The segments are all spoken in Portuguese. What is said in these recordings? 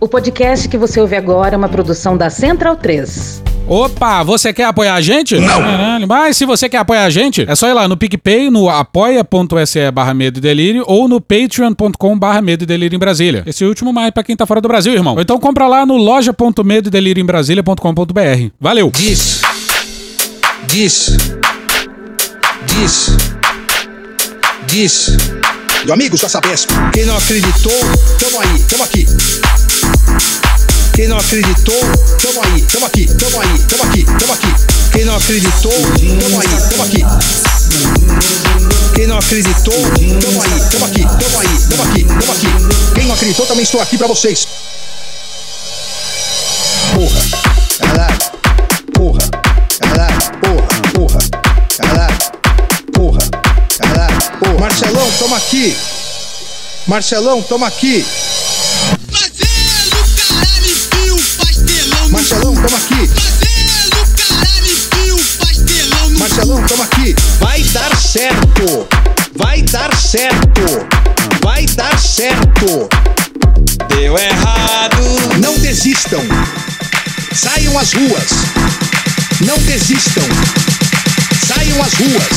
O podcast que você ouve agora é uma produção da Central 3. Opa, você quer apoiar a gente? Não. Caralho, mas se você quer apoiar a gente, é só ir lá no PicPay, no apoia.se barra medo e delírio ou no patreon.com barra medo e delírio em Brasília. Esse último mais pra quem tá fora do Brasil, irmão. Ou então compra lá no loja.medo e delírio em Brasília.com.br. Valeu. Diz. Diz. Diz. Diz. Meu amigo, sua Sabesp. Quem não acreditou, tamo aí, tamo aqui. Quem não acreditou, tamo aí, tamo aqui, tamo aí, tamo aqui, tamo aqui. Quem não acreditou, tamo aí, tamo aqui. Quem não acreditou, tamo aí, tamo aqui, tamo aí, tamo aqui, tamo aqui. Quem não acreditou, também estou aqui pra vocês. Porra, caralho, porra, caralho, porra, porra, caralho, porra, caralho, porra. Marcelão, toma aqui. Marcelão, toma aqui. Marcelão, toma aqui. Marcelão, toma aqui. Vai dar certo. Vai dar certo. Vai dar certo. Deu errado. Não desistam. Saiam às ruas. Não desistam. Saiam às ruas.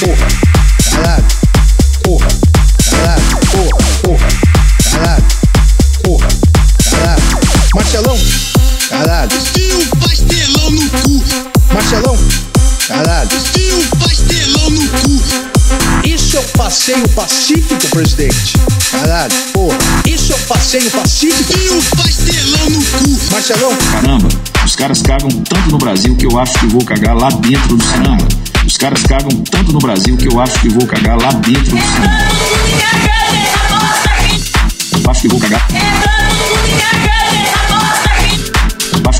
Porra. Caralho. Porra. Caralho. Porra. Porra. Caralho. Porra. Caralho. Marcelão. Caralho. Fio, pastelão no cu. Marcelão. Caralho. Fio, pastelão no cu. Isso é um passeio pacífico, presidente. Caralho. Porra. Isso é um passeio pacífico. Fio, pastelão no cu. Marcelão. Caramba, os caras cagam tanto no Brasil que eu acho que vou cagar lá dentro do cinema. Os caras cagam tanto no Brasil que eu acho que vou cagar lá dentro do cinema. Eu acho que vou cagar.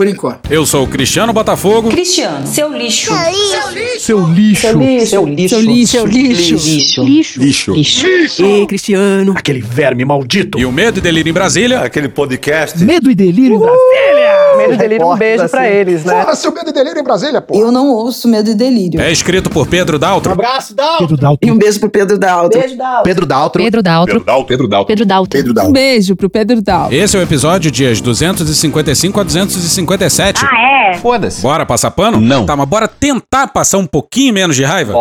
Por enquanto. Eu sou o Cristiano Botafogo. Cristiano, seu lixo. Seu lixo. Seu lixo. Seu lixo. Seu lixo. Lixo. Lixo. Ei, Cristiano. Aquele verme maldito. E o Medo e Delírio em Brasília Aquele podcast. Medo e delírio em Brasília. Medo e delírio, um beijo pra eles, né? Porra, seu medo e delírio em Brasília, porra. Eu não ouço medo e delírio. é escrito por Pedro Daltro. abraço, Dal. Pedro Dalton. E um beijo pro Pedro Daltro. Beijo da Pedro Daltro. Pedro Daltro. Pedro Dalton. Pedro Daltro. Pedro Um Daltro. beijo pro Pedro Daltro. Esse é o episódio dias 255 a 257. Ah, é? Foda-se. Bora passar pano? Não. Tá, mas bora tentar passar um pouquinho menos de raiva?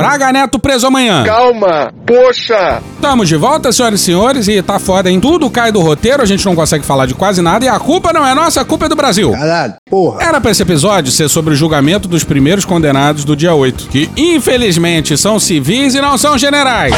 Braga Neto preso amanhã. Calma. Poxa. Estamos de volta, senhoras e senhores, e tá foda, hein? Tudo cai do roteiro, a gente não consegue falar de quase nada, e a culpa não é nossa, a culpa é do Brasil. Caralho. Porra. Era pra esse episódio ser sobre o julgamento dos primeiros condenados do dia 8, que infelizmente são civis e não são generais.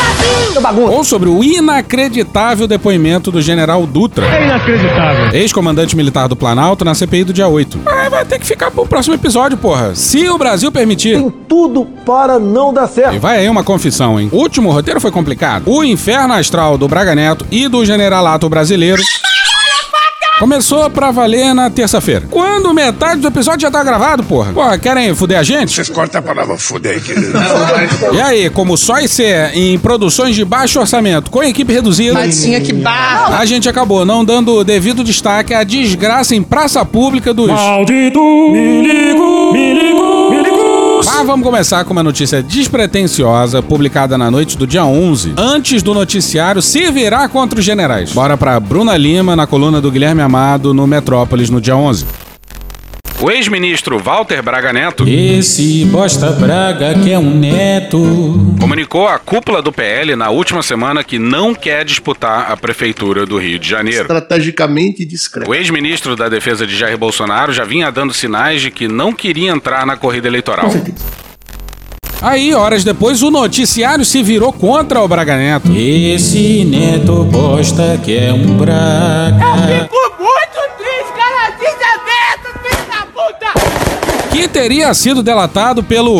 Ou sobre o inacreditável depoimento do general Dutra. É inacreditável. Ex-comandante militar do Planalto na CPI do dia 8. Mas vai ter que ficar pro próximo episódio, porra. Se o Brasil permitir. Tudo para não dar certo. E vai aí uma confissão, hein? O último roteiro foi complicado. O inferno astral do Braga Neto e do generalato brasileiro. Começou pra valer na terça-feira. Quando metade do episódio já tá gravado, porra. Porra, querem fuder a gente? Vocês cortam a palavra fuder, querido. E aí, como só ser em produções de baixo orçamento, com equipe reduzida, Tinha que barra. a gente acabou não dando devido destaque à desgraça em praça pública dos. Maldito. Me ligo. Mas vamos começar com uma notícia despretensiosa, publicada na noite do dia 11, antes do noticiário se virar contra os generais. Bora pra Bruna Lima, na coluna do Guilherme Amado, no Metrópolis, no dia 11. O ex-ministro Walter Braga Neto. Esse bosta Braga que é um neto. Comunicou à cúpula do PL na última semana que não quer disputar a prefeitura do Rio de Janeiro. Estrategicamente discreto. O ex-ministro da Defesa de Jair Bolsonaro já vinha dando sinais de que não queria entrar na corrida eleitoral. Aí, horas depois, o noticiário se virou contra o Braga Neto. Esse neto bosta que é um Braga. Fico muito triste, cara. Desaberto, filho da puta. Que teria sido delatado pelo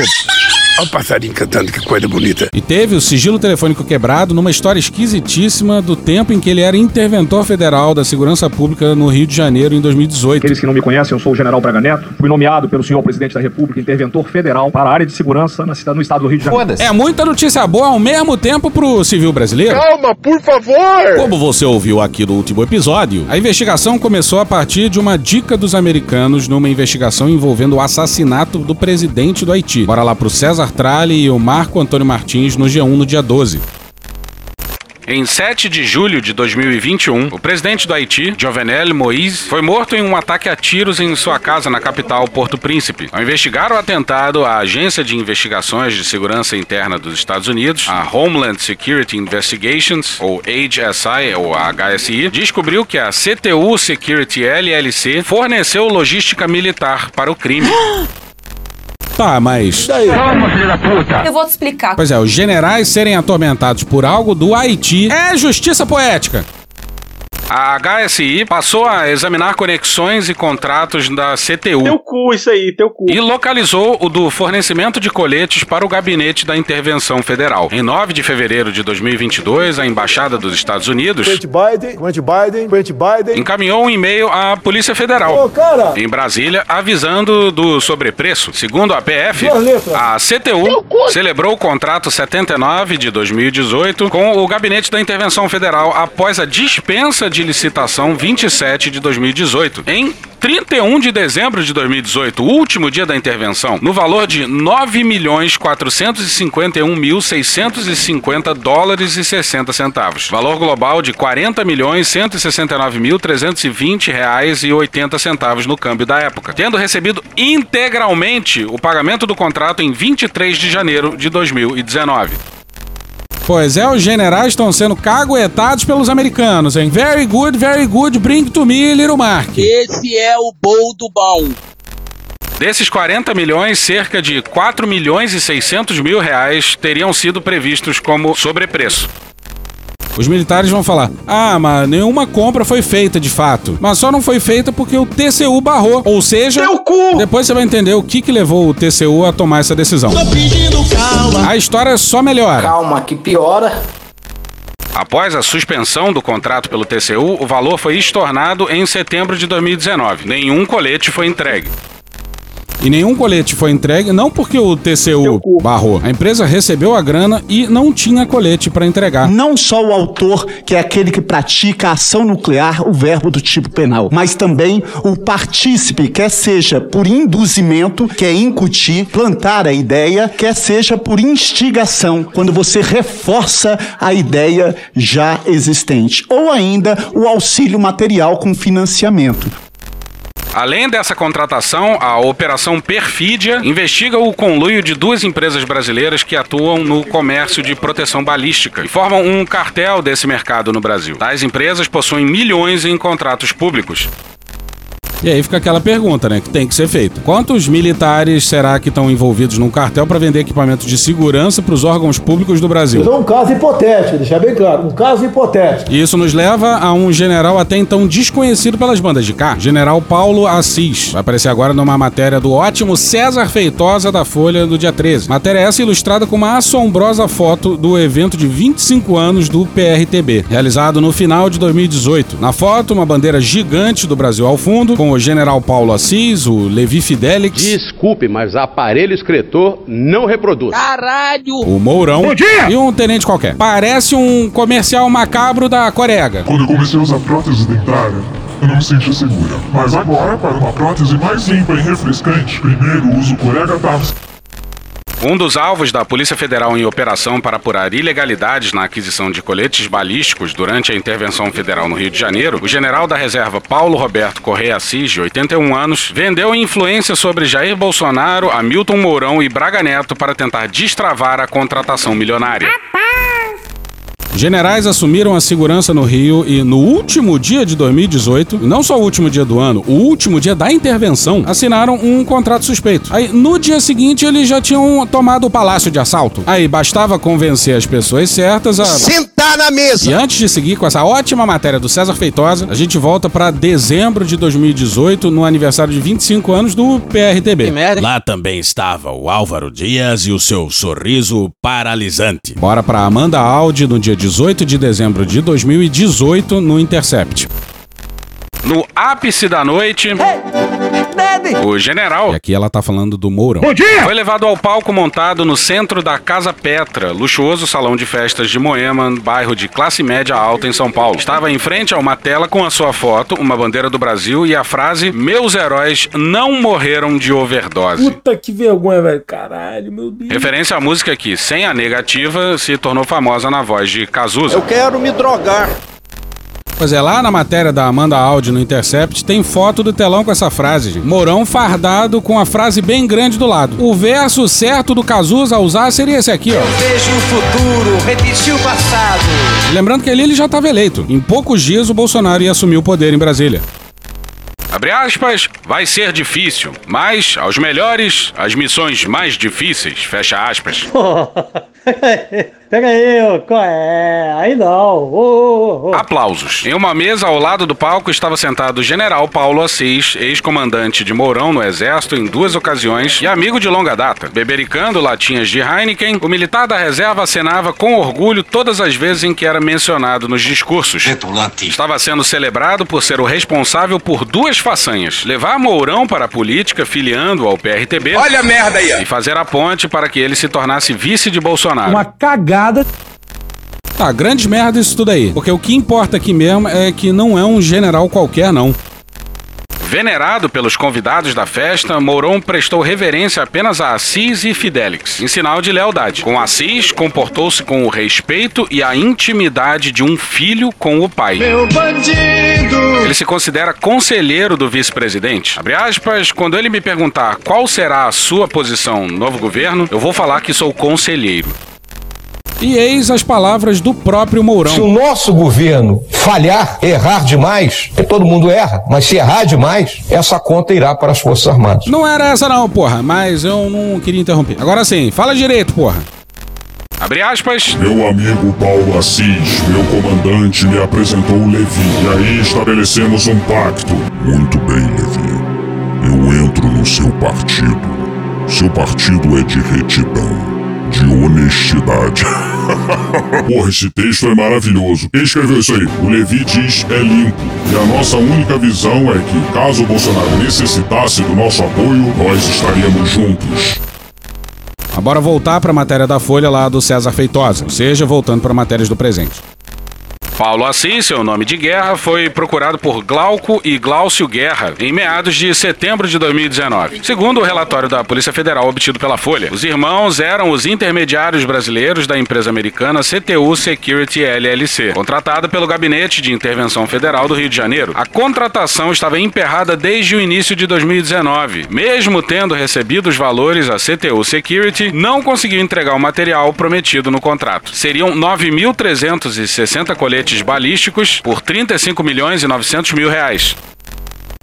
Olha o passarinho cantando, que coisa bonita. E teve o sigilo telefônico quebrado numa história esquisitíssima do tempo em que ele era interventor federal da segurança pública no Rio de Janeiro em 2018. Aqueles que não me conhecem, eu sou o General Braga Neto. Fui nomeado pelo senhor presidente da República interventor federal para a área de segurança na cidade, no estado do Rio de Janeiro. É muita notícia boa ao mesmo tempo pro civil brasileiro. Calma, por favor! Como você ouviu aqui no último episódio, a investigação começou a partir de uma dica dos americanos numa investigação envolvendo o assassinato do presidente do Haiti. Bora lá pro César Tralli e o Marco Antônio Martins no G1 no dia 12. Em 7 de julho de 2021, o presidente do Haiti, Jovenel Moïse, foi morto em um ataque a tiros em sua casa na capital, Porto Príncipe. Ao investigar o atentado, a Agência de Investigações de Segurança Interna dos Estados Unidos, a Homeland Security Investigations, ou HSI, ou HSI, descobriu que a CTU Security LLC forneceu logística militar para o crime. Tá, mas. Eu vou te explicar. Pois é, os generais serem atormentados por algo do Haiti é justiça poética. A HSI passou a examinar conexões e contratos da CTU. Teu cu, isso aí, teu cu. E localizou o do fornecimento de coletes para o gabinete da intervenção federal. Em 9 de fevereiro de 2022, a Embaixada dos Estados Unidos Biden, Biden, Biden. encaminhou um e-mail à Polícia Federal cara! em Brasília avisando do sobrepreço. Segundo a PF, a CTU celebrou o contrato 79 de 2018 com o Gabinete da Intervenção Federal após a dispensa de licitação 27 de 2018. Em 31 de dezembro de 2018, o último dia da intervenção, no valor de 9 milhões 451 mil 650 dólares e 60 centavos. Valor global de 40 milhões 169 mil 320 reais e 80 centavos no câmbio da época, tendo recebido integralmente o pagamento do contrato em 23 de janeiro de 2019. Pois é, os generais estão sendo caguetados pelos americanos, hein? Very good, very good, bring to me, little Mark. Esse é o bom do bom. Desses 40 milhões, cerca de 4 milhões e 600 mil reais teriam sido previstos como sobrepreço. Os militares vão falar: ah, mas nenhuma compra foi feita de fato. Mas só não foi feita porque o TCU barrou. Ou seja, depois você vai entender o que, que levou o TCU a tomar essa decisão. A história só melhora. Calma, que piora. Após a suspensão do contrato pelo TCU, o valor foi estornado em setembro de 2019. Nenhum colete foi entregue. E nenhum colete foi entregue, não porque o TCU barrou. A empresa recebeu a grana e não tinha colete para entregar. Não só o autor, que é aquele que pratica a ação nuclear, o verbo do tipo penal, mas também o partícipe, quer seja por induzimento, que é incutir, plantar a ideia, quer seja por instigação, quando você reforça a ideia já existente, ou ainda o auxílio material com financiamento. Além dessa contratação, a Operação Perfídia investiga o conluio de duas empresas brasileiras que atuam no comércio de proteção balística e formam um cartel desse mercado no Brasil. Tais empresas possuem milhões em contratos públicos. E aí fica aquela pergunta, né, que tem que ser feita. Quantos militares será que estão envolvidos num cartel para vender equipamentos de segurança para os órgãos públicos do Brasil? Então, um caso hipotético, deixar bem claro, um caso hipotético. E isso nos leva a um general até então desconhecido pelas bandas de cá, General Paulo Assis. Vai aparecer agora numa matéria do ótimo César Feitosa da Folha do dia 13. Matéria essa ilustrada com uma assombrosa foto do evento de 25 anos do PRTB, realizado no final de 2018. Na foto, uma bandeira gigante do Brasil ao fundo, com o General Paulo Assis, o Levi Fidelix. Desculpe, mas aparelho escritor não reproduz. Caralho! O Mourão e um tenente qualquer. Parece um comercial macabro da Corega. Quando eu comecei a usar prótese dentária, eu não me sentia segura. Mas agora, para uma prótese mais limpa e refrescante, primeiro uso Corega Tabs. Um dos alvos da Polícia Federal em operação para apurar ilegalidades na aquisição de coletes balísticos durante a intervenção federal no Rio de Janeiro, o general da reserva Paulo Roberto Correia Assis, de 81 anos, vendeu influência sobre Jair Bolsonaro, Hamilton Mourão e Braga Neto para tentar destravar a contratação milionária. Generais assumiram a segurança no Rio e no último dia de 2018, e não só o último dia do ano, o último dia da intervenção, assinaram um contrato suspeito. Aí, no dia seguinte, eles já tinham tomado o palácio de assalto. Aí, bastava convencer as pessoas certas a... Sentar na mesa! E antes de seguir com essa ótima matéria do César Feitosa, a gente volta para dezembro de 2018, no aniversário de 25 anos do PRTB. Lá também estava o Álvaro Dias e o seu sorriso paralisante. Bora pra Amanda Audi no dia 18 de dezembro de 2018 no Intercept. No ápice da noite. O general. E aqui ela tá falando do Mourão. Bom dia! Foi levado ao palco montado no centro da Casa Petra, luxuoso salão de festas de Moema, bairro de classe média alta em São Paulo. Estava em frente a uma tela com a sua foto, uma bandeira do Brasil e a frase: Meus heróis não morreram de overdose. Puta que vergonha, velho. Caralho, meu Deus. Referência à música que, sem a negativa, se tornou famosa na voz de Cazuza. Eu quero me drogar. Pois é, lá na matéria da Amanda Audi no Intercept tem foto do telão com essa frase, gente. Mourão fardado com a frase bem grande do lado. O verso certo do Cazuza a usar seria esse aqui, ó. Eu vejo o futuro, repetir o passado. Lembrando que ali ele já estava eleito. Em poucos dias o Bolsonaro ia assumir o poder em Brasília. Abre aspas, vai ser difícil, mas aos melhores, as missões mais difíceis, fecha aspas. Pega aí, ô, qual é? Aí não. Ô, ô, ô. Aplausos. Em uma mesa ao lado do palco estava sentado o general Paulo Assis, ex-comandante de Mourão no Exército em duas ocasiões e amigo de longa data. Bebericando latinhas de Heineken, o militar da reserva acenava com orgulho todas as vezes em que era mencionado nos discursos. Estava sendo celebrado por ser o responsável por duas façanhas: levar Mourão para a política, filiando ao PRTB. Olha a merda aí! E fazer a ponte para que ele se tornasse vice de Bolsonaro. Uma cagada. Tá, grande merda isso tudo aí. Porque o que importa aqui mesmo é que não é um general qualquer, não. Venerado pelos convidados da festa, Mourão prestou reverência apenas a Assis e Fidelix, em sinal de lealdade. Com Assis, comportou-se com o respeito e a intimidade de um filho com o pai. Meu bandido! Ele se considera conselheiro do vice-presidente. Abre aspas, quando ele me perguntar qual será a sua posição no novo governo, eu vou falar que sou conselheiro. E eis as palavras do próprio Mourão. Se o nosso governo falhar, errar demais, porque todo mundo erra, mas se errar demais, essa conta irá para as Forças Armadas. Não era essa não, porra, mas eu não queria interromper. Agora sim, fala direito, porra. Abre aspas. Meu amigo Paulo Assis, meu comandante, me apresentou o Levi. E aí estabelecemos um pacto. Muito bem, Levi. Eu entro no seu partido. Seu partido é de retidão de honestidade. Porra, esse texto é maravilhoso. Quem escreveu isso aí? O Levi diz é limpo. E a nossa única visão é que, caso o Bolsonaro necessitasse do nosso apoio, nós estaríamos juntos. Agora voltar para a matéria da Folha lá do César Feitosa, ou seja, voltando para matérias do presente. Paulo Assis, seu nome de guerra, foi procurado por Glauco e Glaucio Guerra em meados de setembro de 2019. Segundo o relatório da Polícia Federal obtido pela Folha, os irmãos eram os intermediários brasileiros da empresa americana CTU Security LLC, contratada pelo Gabinete de Intervenção Federal do Rio de Janeiro. A contratação estava emperrada desde o início de 2019. Mesmo tendo recebido os valores, a CTU Security não conseguiu entregar o material prometido no contrato. Seriam 9.360 coletes balísticos por 35 milhões e 900 mil reais.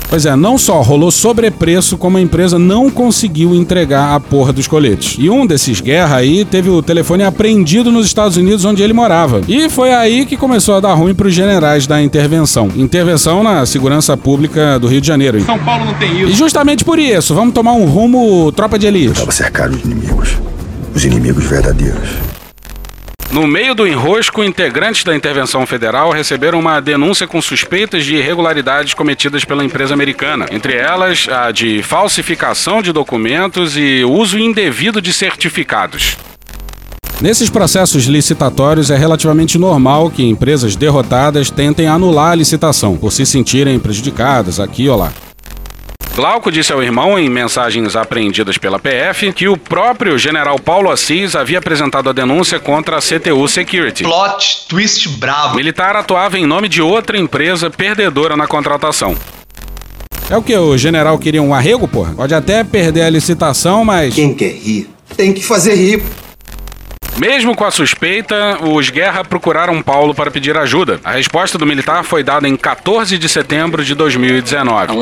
Pois é, não só rolou sobrepreço, como a empresa não conseguiu entregar a porra dos coletes. E um desses guerra aí teve o telefone apreendido nos Estados Unidos, onde ele morava. E foi aí que começou a dar ruim pros generais da intervenção. Intervenção na segurança pública do Rio de Janeiro. São Paulo não tem isso. E justamente por isso, vamos tomar um rumo tropa de elite. Estava cercado de inimigos. Os inimigos verdadeiros. No meio do enrosco, integrantes da intervenção federal receberam uma denúncia com suspeitas de irregularidades cometidas pela empresa americana, entre elas a de falsificação de documentos e uso indevido de certificados. Nesses processos licitatórios é relativamente normal que empresas derrotadas tentem anular a licitação por se sentirem prejudicadas aqui ou lá. Glauco disse ao irmão, em mensagens apreendidas pela PF, que o próprio general Paulo Assis havia apresentado a denúncia contra a CTU Security. Plot twist bravo. O militar atuava em nome de outra empresa perdedora na contratação. É o que? O general queria um arrego, porra? Pode até perder a licitação, mas. Quem quer rir, tem que fazer rir. Mesmo com a suspeita, os Guerra procuraram Paulo para pedir ajuda. A resposta do militar foi dada em 14 de setembro de 2019.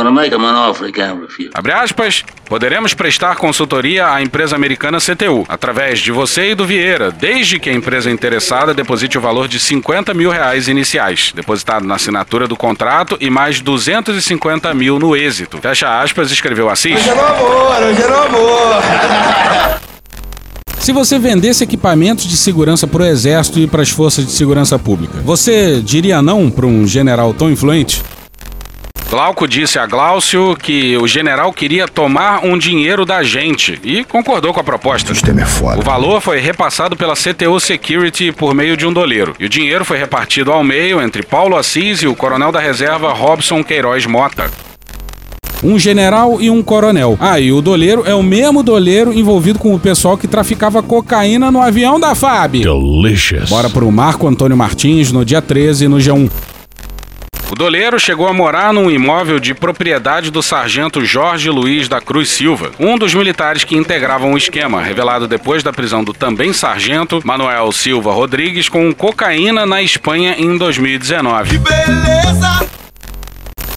Abre aspas, poderemos prestar consultoria à empresa americana CTU, através de você e do Vieira, desde que a empresa interessada deposite o valor de 50 mil reais iniciais, depositado na assinatura do contrato e mais 250 mil no êxito. Fecha aspas, escreveu Assis. Hoje é no amor, hoje é no amor. Se você vendesse equipamentos de segurança para o Exército e para as forças de segurança pública, você diria não para um general tão influente? Glauco disse a Glaucio que o general queria tomar um dinheiro da gente e concordou com a proposta. O é foda. O valor foi repassado pela CTO Security por meio de um doleiro. E o dinheiro foi repartido ao meio entre Paulo Assis e o coronel da reserva Robson Queiroz Mota um general e um coronel. Ah, e o doleiro é o mesmo doleiro envolvido com o pessoal que traficava cocaína no avião da FAB. Delicious. Bora pro Marco Antônio Martins no dia 13 no G1. O doleiro chegou a morar num imóvel de propriedade do sargento Jorge Luiz da Cruz Silva, um dos militares que integravam o esquema, revelado depois da prisão do também sargento Manuel Silva Rodrigues com cocaína na Espanha em 2019. Que beleza!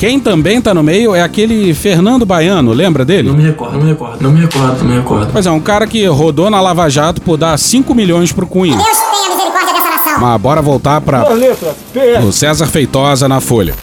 Quem também tá no meio é aquele Fernando Baiano, lembra dele? Não me recordo, não me recordo, não me recordo, não me recordo. Pois é, um cara que rodou na Lava Jato por dar 5 milhões pro Cunha. Deus tenha misericórdia dessa nação. Mas bora voltar pra. O César Feitosa na Folha.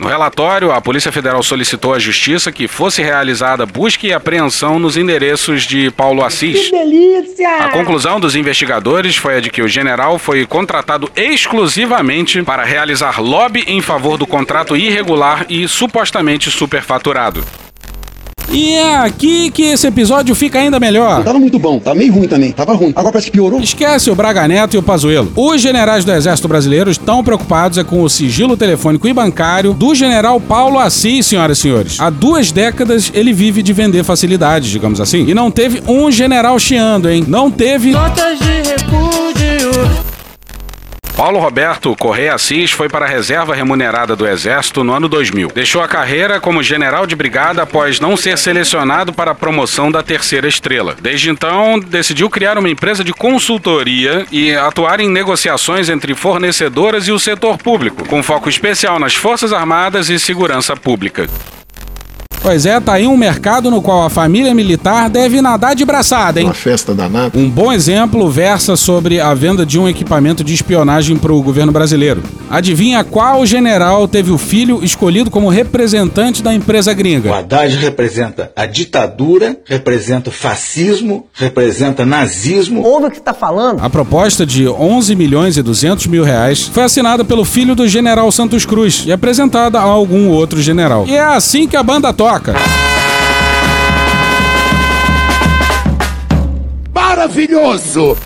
No relatório, a Polícia Federal solicitou à Justiça que fosse realizada busca e apreensão nos endereços de Paulo Assis. Que delícia! A conclusão dos investigadores foi a de que o general foi contratado exclusivamente para realizar lobby em favor do contrato irregular e supostamente superfaturado. E é aqui que esse episódio fica ainda melhor. Tava muito bom, tava meio ruim também, tava ruim. Agora parece que piorou. Esquece o Braga Neto e o Pazuello. Os generais do Exército Brasileiro estão preocupados é com o sigilo telefônico e bancário do general Paulo Assis, senhoras e senhores. Há duas décadas ele vive de vender facilidades, digamos assim. E não teve um general chiando, hein? Não teve. Notas de repúdio. Paulo Roberto Correia Assis foi para a reserva remunerada do Exército no ano 2000. Deixou a carreira como general de brigada após não ser selecionado para a promoção da terceira estrela. Desde então, decidiu criar uma empresa de consultoria e atuar em negociações entre fornecedoras e o setor público, com foco especial nas Forças Armadas e segurança pública. Pois é, tá aí um mercado no qual a família militar deve nadar de braçada, hein? Uma festa danada. Um bom exemplo versa sobre a venda de um equipamento de espionagem para o governo brasileiro. Adivinha qual general teve o filho escolhido como representante da empresa gringa? O Haddad representa a ditadura, representa o fascismo, representa nazismo. Ouve o que está falando. A proposta de 11 milhões e 200 mil reais foi assinada pelo filho do general Santos Cruz e apresentada a algum outro general. E é assim que a banda toca. Maravilhoso!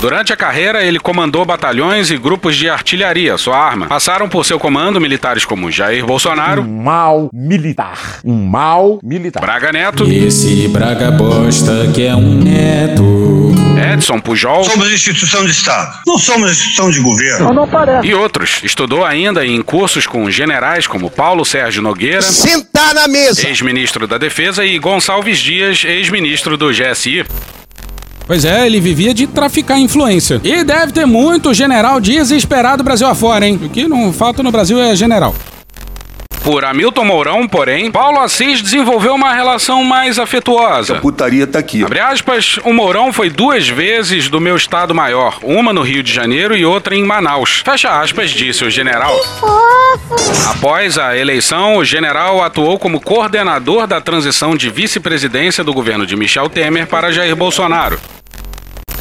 Durante a carreira, ele comandou batalhões e grupos de artilharia, sua arma. Passaram por seu comando militares como Jair Bolsonaro. Um mal militar. Um mal militar. Braga Neto. Esse Braga bosta que é um neto. Edson Pujol. Somos instituição de Estado. Não somos instituição de governo. Não, não parece. E outros. Estudou ainda em cursos com generais como Paulo Sérgio Nogueira. Sentar na mesa. Ex-ministro da Defesa e Gonçalves Dias, ex-ministro do GSI. Pois é, ele vivia de traficar influência. E deve ter muito general desesperado Brasil afora, hein? O que não falta no Brasil é general. Por Hamilton Mourão, porém, Paulo Assis desenvolveu uma relação mais afetuosa. A putaria tá aqui. Abre aspas, o Mourão foi duas vezes do meu estado maior, uma no Rio de Janeiro e outra em Manaus. Fecha aspas, disse o general. Após a eleição, o general atuou como coordenador da transição de vice-presidência do governo de Michel Temer para Jair Bolsonaro.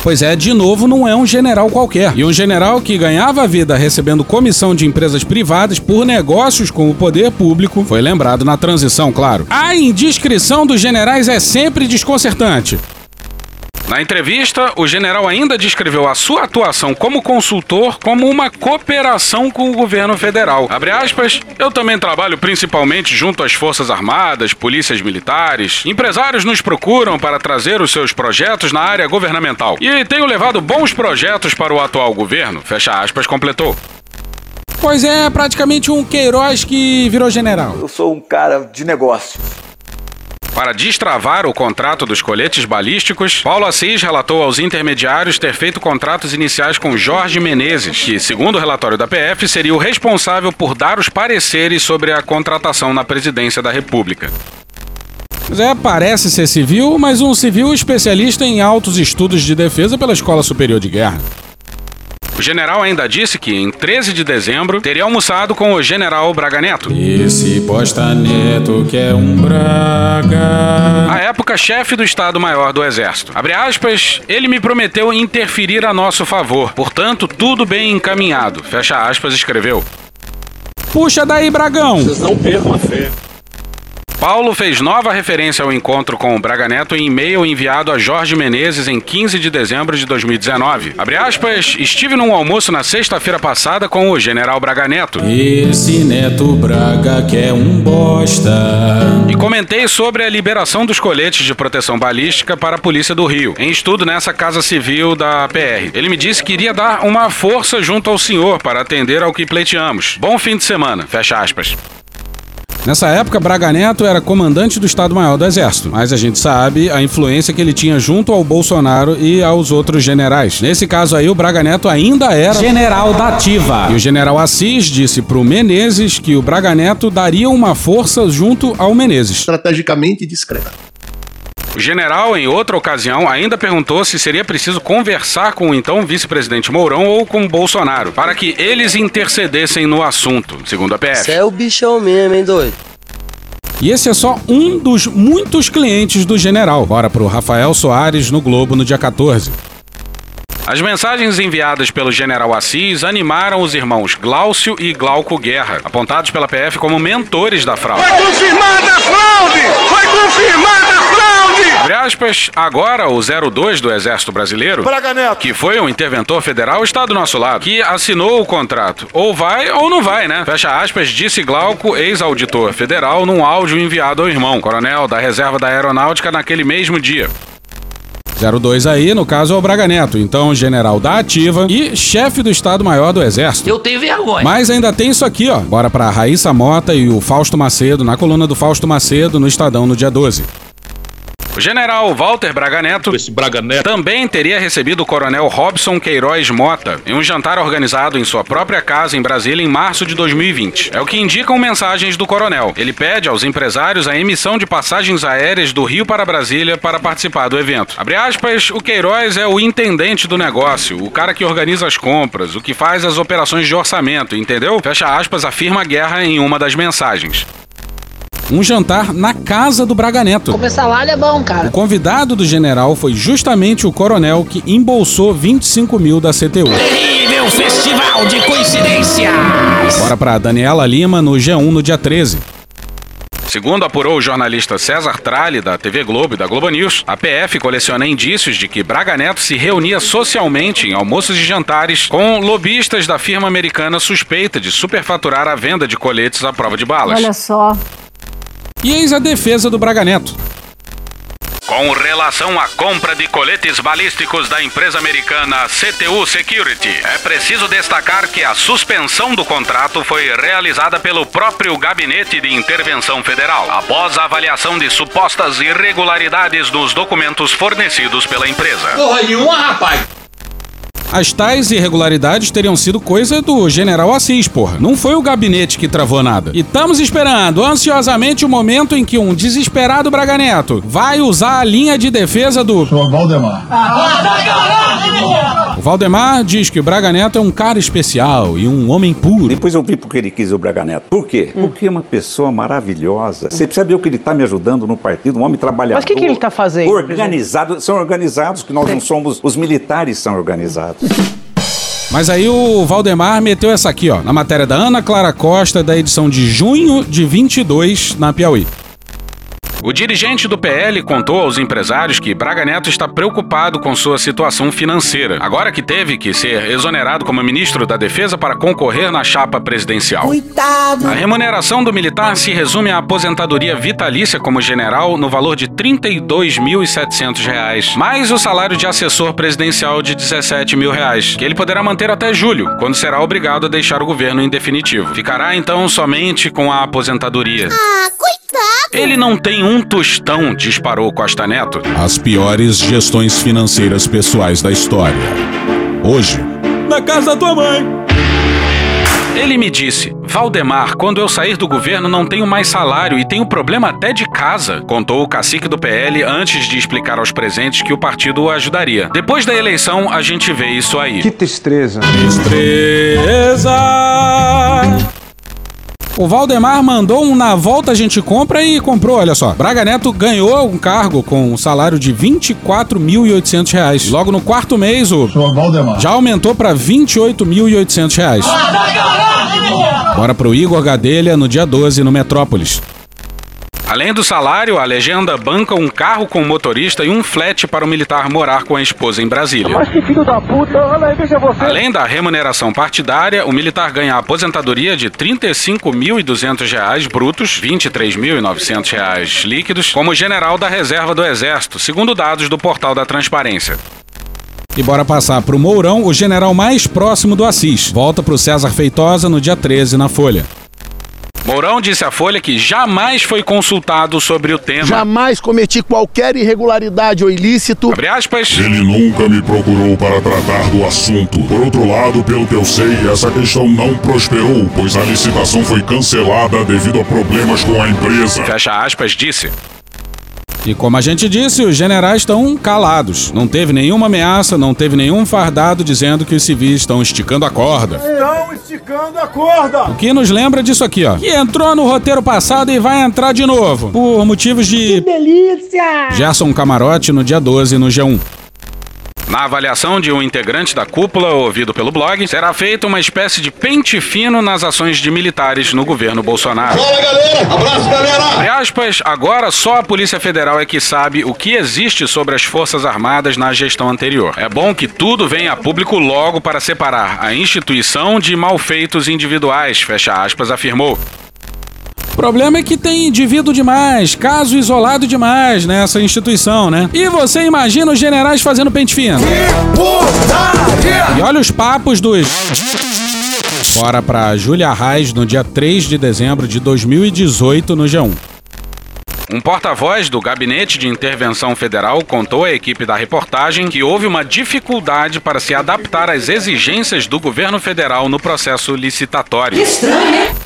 Pois é, de novo, não é um general qualquer. E um general que ganhava a vida recebendo comissão de empresas privadas por negócios com o poder público foi lembrado na transição, claro. A indiscrição dos generais é sempre desconcertante. Na entrevista, o general ainda descreveu a sua atuação como consultor como uma cooperação com o governo federal. Abre aspas, eu também trabalho principalmente junto às Forças Armadas, polícias militares. Empresários nos procuram para trazer os seus projetos na área governamental. E tenho levado bons projetos para o atual governo. Fecha aspas, completou. Pois é, praticamente um Queiroz que virou general. Eu sou um cara de negócios. Para destravar o contrato dos coletes balísticos, Paulo Assis relatou aos intermediários ter feito contratos iniciais com Jorge Menezes, que, segundo o relatório da PF, seria o responsável por dar os pareceres sobre a contratação na presidência da República. É, parece ser civil, mas um civil especialista em altos estudos de defesa pela Escola Superior de Guerra. O general ainda disse que, em 13 de dezembro, teria almoçado com o general Braga Neto. Esse posta neto que é um Braga. À época, chefe do Estado-Maior do Exército. Abre aspas, ele me prometeu interferir a nosso favor. Portanto, tudo bem encaminhado. Fecha aspas, escreveu. Puxa daí, Bragão! Vocês não percam a fé. Paulo fez nova referência ao encontro com o Braga Neto em e-mail enviado a Jorge Menezes em 15 de dezembro de 2019. Abre aspas, estive num almoço na sexta-feira passada com o general Braga Neto. Esse Neto Braga que é um bosta. E comentei sobre a liberação dos coletes de proteção balística para a Polícia do Rio, em estudo nessa Casa Civil da PR. Ele me disse que iria dar uma força junto ao senhor para atender ao que pleiteamos. Bom fim de semana. Fecha aspas. Nessa época, Braga Neto era comandante do Estado-Maior do Exército, mas a gente sabe a influência que ele tinha junto ao Bolsonaro e aos outros generais. Nesse caso aí, o Braga Neto ainda era general da ativa. E o general Assis disse pro Menezes que o Braga Neto daria uma força junto ao Menezes. Estrategicamente discreta. O general, em outra ocasião, ainda perguntou se seria preciso conversar com o então vice-presidente Mourão ou com Bolsonaro, para que eles intercedessem no assunto, segundo a PF. Você é o bichão mesmo, hein, doido? E esse é só um dos muitos clientes do general. Bora pro Rafael Soares no Globo no dia 14. As mensagens enviadas pelo general Assis animaram os irmãos Glaucio e Glauco Guerra, apontados pela PF como mentores da fraude. Foi confirmada a fraude! Foi confirmada a fraude! Abre aspas, agora o 02 do Exército Brasileiro, que foi um interventor federal, está do nosso lado, que assinou o contrato. Ou vai ou não vai, né? Fecha aspas, disse Glauco, ex-auditor federal, num áudio enviado ao irmão, coronel da Reserva da Aeronáutica, naquele mesmo dia. 02 aí, no caso, é o Braga Neto, então general da ativa e chefe do Estado-Maior do Exército. Eu tenho vergonha. Mas ainda tem isso aqui, ó. Bora pra Raíssa Mota e o Fausto Macedo, na coluna do Fausto Macedo, no Estadão, no dia 12. O general Walter Braga Neto, Esse Braga Neto. também teria recebido o coronel Robson Queiroz Mota em um jantar organizado em sua própria casa em Brasília em março de 2020. É o que indicam mensagens do coronel. Ele pede aos empresários a emissão de passagens aéreas do Rio para Brasília para participar do evento. Abre aspas, o Queiroz é o intendente do negócio, o cara que organiza as compras, o que faz as operações de orçamento, entendeu? Fecha aspas, afirma Guerra em uma das mensagens um jantar na casa do Braga Neto. Comer salário é bom, cara. O convidado do general foi justamente o coronel que embolsou 25 mil da CTU. Terrível festival de coincidências! Bora pra Daniela Lima no G1 no dia 13. Segundo apurou o jornalista César Tralli, da TV Globo e da Globo News, a PF coleciona indícios de que Braga Neto se reunia socialmente em almoços e jantares com lobistas da firma americana suspeita de superfaturar a venda de coletes à prova de balas. Olha só. E eis a defesa do Braga Neto. Com relação à compra de coletes balísticos da empresa americana CTU Security, é preciso destacar que a suspensão do contrato foi realizada pelo próprio Gabinete de Intervenção Federal, após a avaliação de supostas irregularidades nos documentos fornecidos pela empresa. Porra nenhuma, rapaz! As tais irregularidades teriam sido coisa do general Assis, porra. Não foi o gabinete que travou nada. E estamos esperando ansiosamente o momento em que um desesperado Braga Neto vai usar a linha de defesa do. Valdemar. O Valdemar diz que o Braga Neto é um cara especial e um homem puro. Depois eu vi porque ele quis o Braga Neto. Por quê? Hum. Porque é uma pessoa maravilhosa. Você precisa ver o que ele está me ajudando no partido, um homem trabalhador. Mas o que, que ele está fazendo? Organizado. São organizados, que nós Sim. não somos. Os militares são organizados. Mas aí o Valdemar meteu essa aqui, ó, na matéria da Ana Clara Costa, da edição de junho de 22, na Piauí. O dirigente do PL contou aos empresários que Braga Neto está preocupado com sua situação financeira, agora que teve que ser exonerado como ministro da Defesa para concorrer na chapa presidencial. Coitado! A remuneração do militar se resume à aposentadoria vitalícia como general no valor de 32.700 reais, mais o salário de assessor presidencial de 17 mil reais, que ele poderá manter até julho, quando será obrigado a deixar o governo em definitivo. Ficará então somente com a aposentadoria. Ah, coitado! Ele não tem um tostão, disparou Costa Neto. As piores gestões financeiras pessoais da história. Hoje, na casa da tua mãe. Ele me disse: Valdemar, quando eu sair do governo não tenho mais salário e tenho problema até de casa, contou o cacique do PL antes de explicar aos presentes que o partido o ajudaria. Depois da eleição, a gente vê isso aí. Que tristeza. Tristeza. O Valdemar mandou um na volta a gente compra e comprou, olha só. Braga Neto ganhou um cargo com um salário de 24.800 reais. Logo no quarto mês, o já aumentou para 28.800 reais. Bora pro Igor Gadelha no dia 12 no Metrópolis. Além do salário, a legenda banca um carro com motorista e um flat para o militar morar com a esposa em Brasília. Mas que filho da puta, olha aí, veja você. Além da remuneração partidária, o militar ganha a aposentadoria de R$ 35.200 brutos, R$ 23.900 líquidos, como general da reserva do Exército, segundo dados do portal da Transparência. E bora passar pro Mourão, o general mais próximo do Assis. Volta pro César Feitosa no dia 13 na Folha. Mourão disse à Folha que jamais foi consultado sobre o tema. Jamais cometi qualquer irregularidade ou ilícito. Abre aspas. Ele nunca me procurou para tratar do assunto. Por outro lado, pelo que eu sei, essa questão não prosperou, pois a licitação foi cancelada devido a problemas com a empresa. Fecha aspas, disse. E como a gente disse, os generais estão calados. Não teve nenhuma ameaça, não teve nenhum fardado dizendo que os civis estão esticando a corda. Estão esticando a corda. O que nos lembra disso aqui, ó. Que entrou no roteiro passado e vai entrar de novo. Por motivos de. Que delícia! Gerson Camarote no dia 12 no G1. Na avaliação de um integrante da cúpula ouvido pelo blog, será feita uma espécie de pente fino nas ações de militares no governo Bolsonaro. Fala galera, abraço galera! Abre aspas, agora só a Polícia Federal é que sabe o que existe sobre as Forças Armadas na gestão anterior. É bom que tudo venha a público logo para separar a instituição de malfeitos individuais, fecha aspas, afirmou. O problema é que tem indivíduo demais, caso isolado demais nessa instituição, né? E você imagina os generais fazendo pente fino. E olha os papos dos. Bora pra Júlia Reis no dia 3 de dezembro de 2018 no G1. Um porta-voz do Gabinete de Intervenção Federal contou à equipe da reportagem que houve uma dificuldade para se adaptar às exigências do governo federal no processo licitatório. Estranho, hein?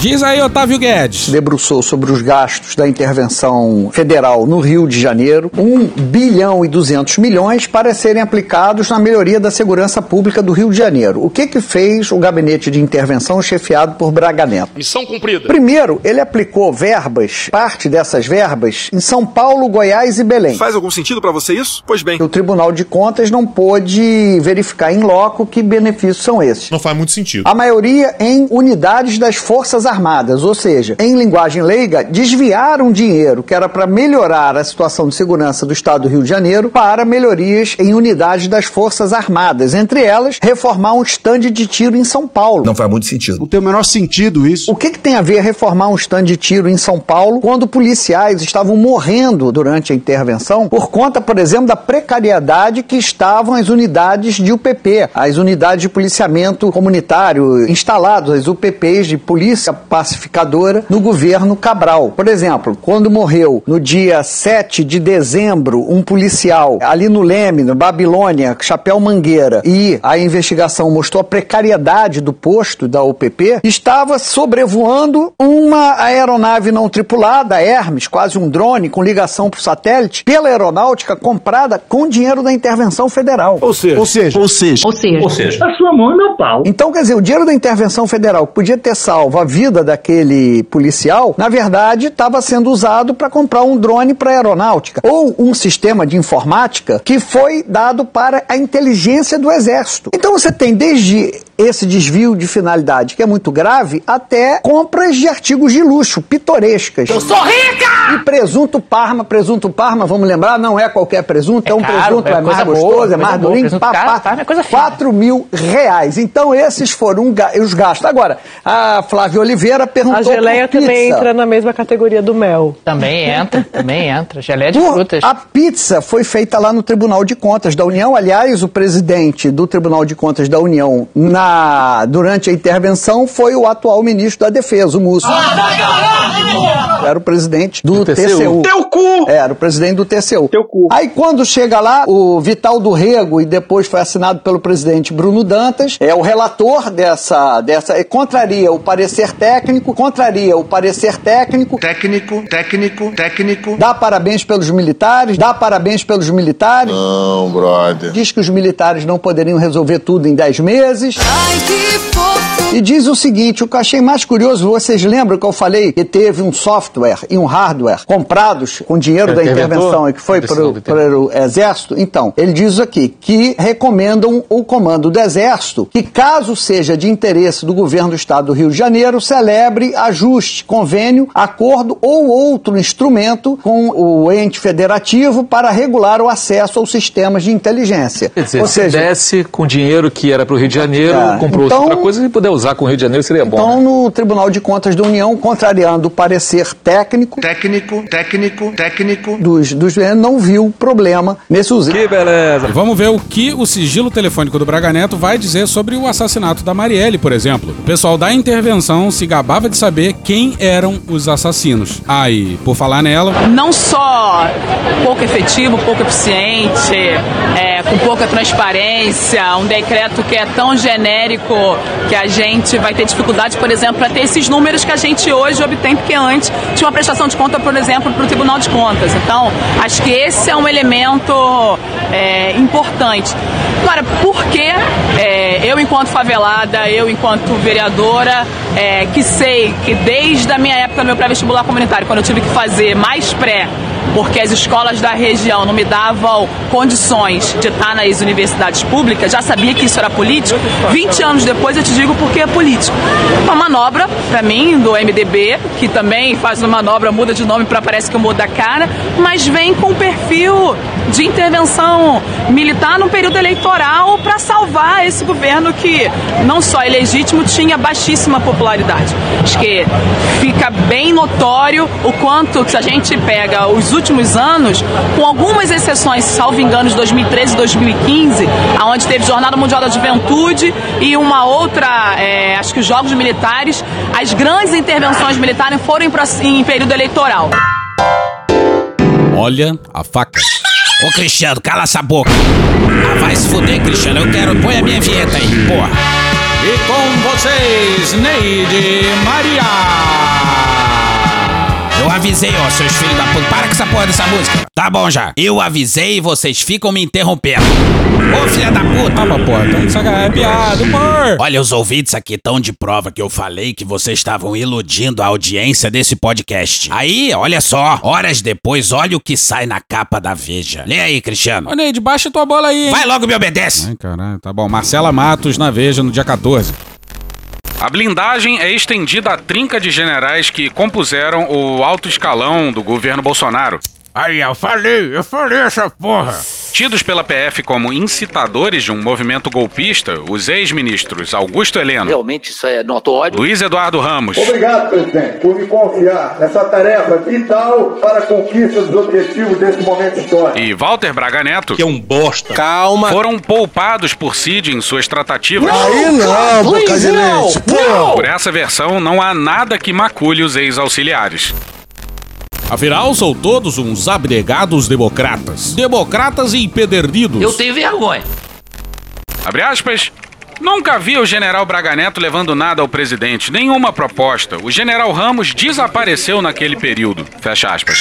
Diz aí, Otávio Guedes. Debruçou sobre os gastos da intervenção federal no Rio de Janeiro, 1 bilhão e 200 milhões para serem aplicados na melhoria da segurança pública do Rio de Janeiro. O que que fez o gabinete de intervenção chefiado por Braga Neto? Missão cumprida. Primeiro, ele aplicou verbas, parte dessas verbas, em São Paulo, Goiás e Belém. Faz algum sentido para você isso? Pois bem. O Tribunal de Contas não pôde verificar em loco que benefícios são esses. Não faz muito sentido. A maioria em unidades das Forças Armadas, ou seja, em linguagem leiga, desviaram dinheiro que era para melhorar a situação de segurança do Estado do Rio de Janeiro para melhorias em unidades das Forças Armadas, entre elas reformar um estande de tiro em São Paulo. Não faz muito sentido. Não tem o menor sentido isso. O que, que tem a ver reformar um estande de tiro em São Paulo quando policiais estavam morrendo durante a intervenção por conta, por exemplo, da precariedade que estavam as unidades de UPP, as unidades de policiamento comunitário instaladas, as UPPs de polícia pacificadora no governo Cabral. Por exemplo, quando morreu no dia 7 de dezembro um policial ali no Leme, no Babilônia, Chapéu Mangueira, e a investigação mostrou a precariedade do posto da UPP, estava sobrevoando uma aeronave não tripulada, Hermes, quase um drone com ligação para o satélite, pela aeronáutica comprada com dinheiro da intervenção federal. Ou seja, ou seja, ou seja, ou seja, ou seja. a sua mão é meu pau. Então, quer dizer, o dinheiro da intervenção federal que podia ter salvo a vida daquele policial, na verdade, estava sendo usado para comprar um drone para aeronáutica ou um sistema de informática que foi dado para a inteligência do exército. Então você tem desde esse desvio de finalidade, que é muito grave, até compras de artigos de luxo, pitorescas. Eu sou rica! E presunto Parma, presunto Parma, vamos lembrar, não é qualquer presunto, é, É um caro, presunto, é é, mais boa, gostoso, é mais durinho, presunto pá, caro, pá, Parma é coisa fina. 4 mil reais. Então esses foram os gastos. Agora, a Flávia Oliveira Oliveira perguntou A geleia por também pizza. entra na mesma categoria do mel. Também entra, também entra. Geleia de Por- frutas. A pizza foi feita lá no Tribunal de Contas da União. Aliás, o presidente do Tribunal de Contas da União na, durante a intervenção foi o atual ministro da Defesa, o Múcio. Era o presidente do, TCU. Teu cu! Era o presidente do TCU. Teu cu. Aí quando chega lá, o Vital do Rego, e depois foi assinado pelo presidente Bruno Dantas, é o relator dessa, dessa é, contraria o parecer técnico, contraria o parecer técnico, Técnico, técnico, técnico. dá parabéns pelos militares, dá parabéns pelos militares. Não, brother. Diz que os militares não poderiam resolver tudo em 10 meses. E diz o seguinte: o que eu achei mais curioso, vocês lembram que eu falei que teve um software e um hardware comprados com dinheiro da intervenção e que foi para, o Exército? Então, ele diz aqui que recomendam o comando do Exército que, caso seja de interesse do governo do Estado do Rio de Janeiro, celebre ajuste, convênio, acordo ou outro instrumento com o ente federativo para regular o acesso aos sistemas de inteligência. Quer dizer, Ou se seja, desse com dinheiro que era para o Rio de Janeiro, É, comprou então- outra coisa e puder usar com o Rio de Janeiro seria bom. né? Então, no Tribunal de Contas da União, contrariando o parecer técnico Técnico, técnico, técnico. dos, dos não viu problema nesse uso. Que beleza. E vamos ver o que o sigilo telefônico do Braga Neto vai dizer sobre o assassinato da Marielle, por exemplo. O pessoal da intervenção se gabava de saber quem eram os assassinos. Aí, por falar nela, não só pouco efetivo, pouco eficiente, é, com pouca transparência, um decreto que é tão genérico que a gente vai ter dificuldade, por exemplo, para ter esses números que a gente hoje obtém, porque antes tinha uma prestação de conta, por exemplo, para o Tribunal de Contas. Então, acho que esse é um elemento é, importante. Agora, por que é, eu, enquanto favelada, eu, enquanto vereadora, é, que sei que desde a minha época no meu pré-vestibular comunitário, quando eu tive que fazer mais pré, porque as escolas da região não me davam condições de estar nas universidades públicas, já sabia que isso era político. 20 anos depois eu te digo porque é político. Uma manobra, para mim, do MDB, que também faz uma manobra, muda de nome para parece que muda a cara, mas vem com perfil de intervenção militar num período eleitoral para salvar esse governo que não só é legítimo, tinha baixíssima popularidade. Acho que fica bem notório o quanto se a gente pega os últimos anos, com algumas exceções, salvo engano, de 2013 e 2015, aonde teve Jornada Mundial da Juventude e uma outra, é, acho que os Jogos Militares, as grandes intervenções militares foram em, em período eleitoral. olha a faca. Ô Cristiano, cala essa boca. Ah, vai se fuder, Cristiano. Eu quero. Põe a minha vinheta aí, porra. E com vocês, Neide Maria. Avisei, ó, seus filhos da puta. Para com essa porra dessa música. Tá bom já. Eu avisei e vocês ficam me interrompendo. Ô, filha da puta. Mas porra, então isso é piada, humor. Olha, os ouvintes aqui estão de prova que eu falei que vocês estavam iludindo a audiência desse podcast. Aí, olha só, horas depois, olha o que sai na capa da Veja. Lê aí, Cristiano. Ô, Neide, baixa tua bola aí, hein? Vai logo, me obedece. Ai, caralho, tá bom. Marcela Matos na Veja no dia 14. A blindagem é estendida à trinca de generais que compuseram o alto escalão do governo Bolsonaro. Aí, eu falei, eu falei essa porra. Tidos pela PF como incitadores de um movimento golpista, os ex-ministros Augusto Heleno, Realmente isso é notório. Luiz Eduardo Ramos, Obrigado, presidente, por me confiar nessa tarefa vital para a conquista dos objetivos desse momento histórico. e Walter Braga Neto, Que é um bosta. calma, foram poupados por Cid em suas tratativas. Aí não, boca de leite. Por essa versão, não há nada que macule os ex-auxiliares. Afinal, são todos uns abnegados democratas. Democratas e empedernidos. Eu tenho vergonha. Abre aspas. Nunca vi o general Braga Neto levando nada ao presidente, nenhuma proposta. O general Ramos desapareceu naquele período. Fecha aspas.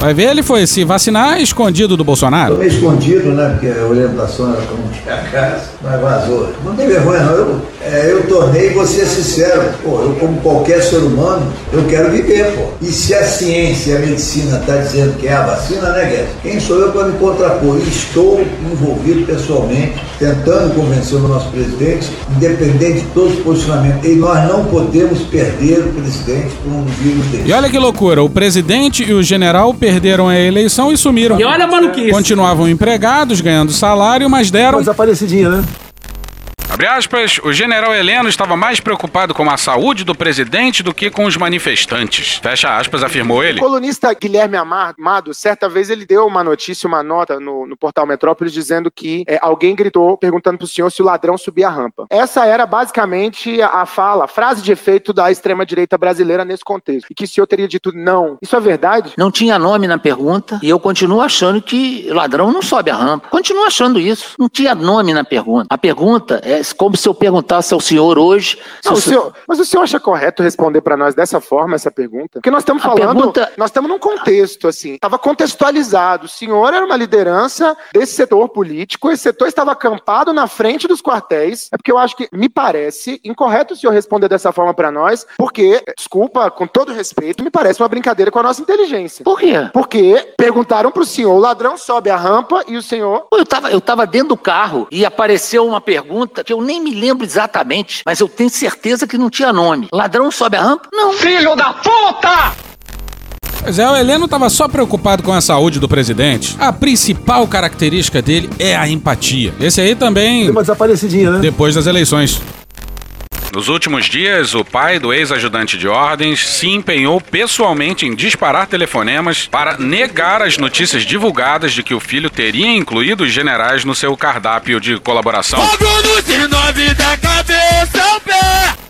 Vai ver, ele foi se vacinar escondido do Bolsonaro. Tô meio escondido, né? Porque a orientação era pra não ter a casa, mas vazou. Não tem vergonha, não. Eu, é, eu tornei você sincero. Pô, eu, como qualquer ser humano, eu quero viver, pô. E se a ciência e a medicina tá dizendo que é a vacina, né, Guedes? Quem sou eu para me contrapor? E estou envolvido pessoalmente, tentando convencer o nosso presidente, independente de todos os posicionamentos. E nós não podemos perder o presidente por um vírus desse. E olha que loucura, o presidente e o general perderam a eleição e sumiram. E olha a maluquice. Continuavam empregados, ganhando salário, mas deram Desaparecidinha, né? Abre aspas, o general Heleno estava mais preocupado com a saúde do presidente do que com os manifestantes. Fecha aspas, afirmou ele. O colunista Guilherme Amado, certa vez ele deu uma notícia, uma nota no, no portal Metrópolis dizendo que é, alguém gritou perguntando pro senhor se o ladrão subia a rampa. Essa era basicamente a fala, a frase de efeito da extrema-direita brasileira nesse contexto. E que o senhor teria dito não. Isso é verdade? Não tinha nome na pergunta e eu continuo achando que ladrão não sobe a rampa. Continuo achando isso. Não tinha nome na pergunta. A pergunta é como se eu perguntasse ao senhor hoje. Não, o senhor, mas o senhor acha correto responder para nós dessa forma essa pergunta? Porque nós estamos falando, pergunta... nós estamos num contexto assim, estava contextualizado. O senhor era uma liderança desse setor político, esse setor estava acampado na frente dos quartéis. É porque eu acho que me parece incorreto o senhor responder dessa forma para nós, porque, desculpa, com todo respeito, me parece uma brincadeira com a nossa inteligência. Por quê? Porque perguntaram pro senhor, o ladrão sobe a rampa e o senhor. Eu tava, eu tava dentro do carro e apareceu uma pergunta que eu nem me lembro exatamente, mas eu tenho certeza que não tinha nome. Ladrão sobe a rampa? Não. Filho da puta! Pois é, o Heleno estava só preocupado com a saúde do presidente. A principal característica dele é a empatia. Esse aí também. Deu uma desaparecidinha, né? Depois das eleições. Nos últimos dias, o pai do ex-ajudante de ordens se empenhou pessoalmente em disparar telefonemas para negar as notícias divulgadas de que o filho teria incluído os generais no seu cardápio de colaboração. Fogo no 19 da cabeça ao pé!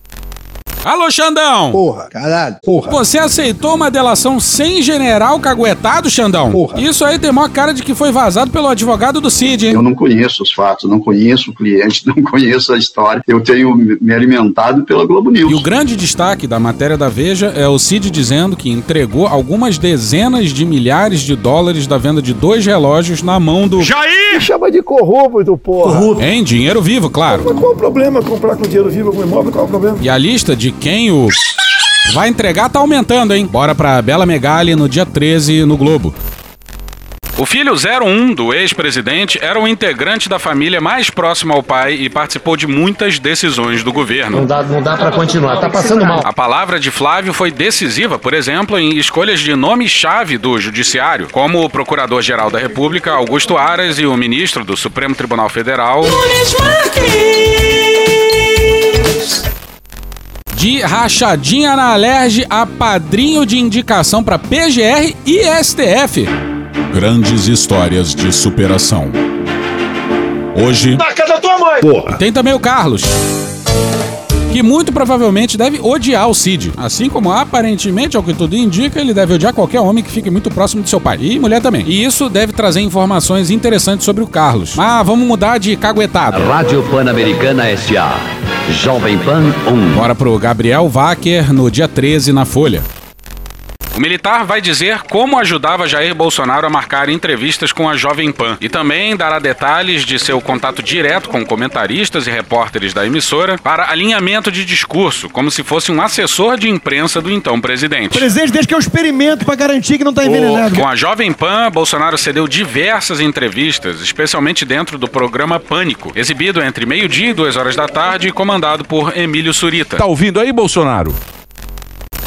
Alô, Xandão! Porra, caralho, porra. Você aceitou uma delação sem general caguetado, Xandão? Porra. Isso aí tem maior cara de que foi vazado pelo advogado do Cid, hein? Eu não conheço os fatos, não conheço o cliente, não conheço a história. Eu tenho me alimentado pela Globo News. E o grande destaque da matéria da Veja é o Cid dizendo que entregou algumas dezenas de milhares de dólares da venda de dois relógios na mão do. Jair! Me chama de corrupto, porra. Corrupto. Em dinheiro vivo, claro. Mas qual o problema comprar com dinheiro vivo algum imóvel? Qual o problema? E a lista de quem o vai entregar tá aumentando, hein? Bora pra Bela Megali no dia 13 no Globo. O filho 01 do ex-presidente era um integrante da família mais próximo ao pai e participou de muitas decisões do governo. Não dá, não dá para continuar, tá passando mal. A palavra de Flávio foi decisiva, por exemplo, em escolhas de nome-chave do judiciário, como o procurador-geral da República, Augusto Aras, e o ministro do Supremo Tribunal Federal. De rachadinha na alerge a padrinho de indicação para PGR e STF. Grandes histórias de superação. Hoje. Na casa da tua mãe! Porra. Tem também o Carlos. Que muito provavelmente deve odiar o Cid. Assim como aparentemente, ao que tudo indica, ele deve odiar qualquer homem que fique muito próximo de seu pai. E mulher também. E isso deve trazer informações interessantes sobre o Carlos. Ah, vamos mudar de caguetado. Rádio Pan-Americana S.A. Jovem Pan 1. Bora pro Gabriel Wacker no dia 13 na Folha. O militar vai dizer como ajudava Jair Bolsonaro a marcar entrevistas com a Jovem Pan e também dará detalhes de seu contato direto com comentaristas e repórteres da emissora para alinhamento de discurso, como se fosse um assessor de imprensa do então presidente. Presidente, desde que eu experimento para garantir que não tá envenenado. Com a Jovem Pan, Bolsonaro cedeu diversas entrevistas, especialmente dentro do programa Pânico, exibido entre meio-dia e duas horas da tarde e comandado por Emílio Surita. Tá ouvindo aí, Bolsonaro?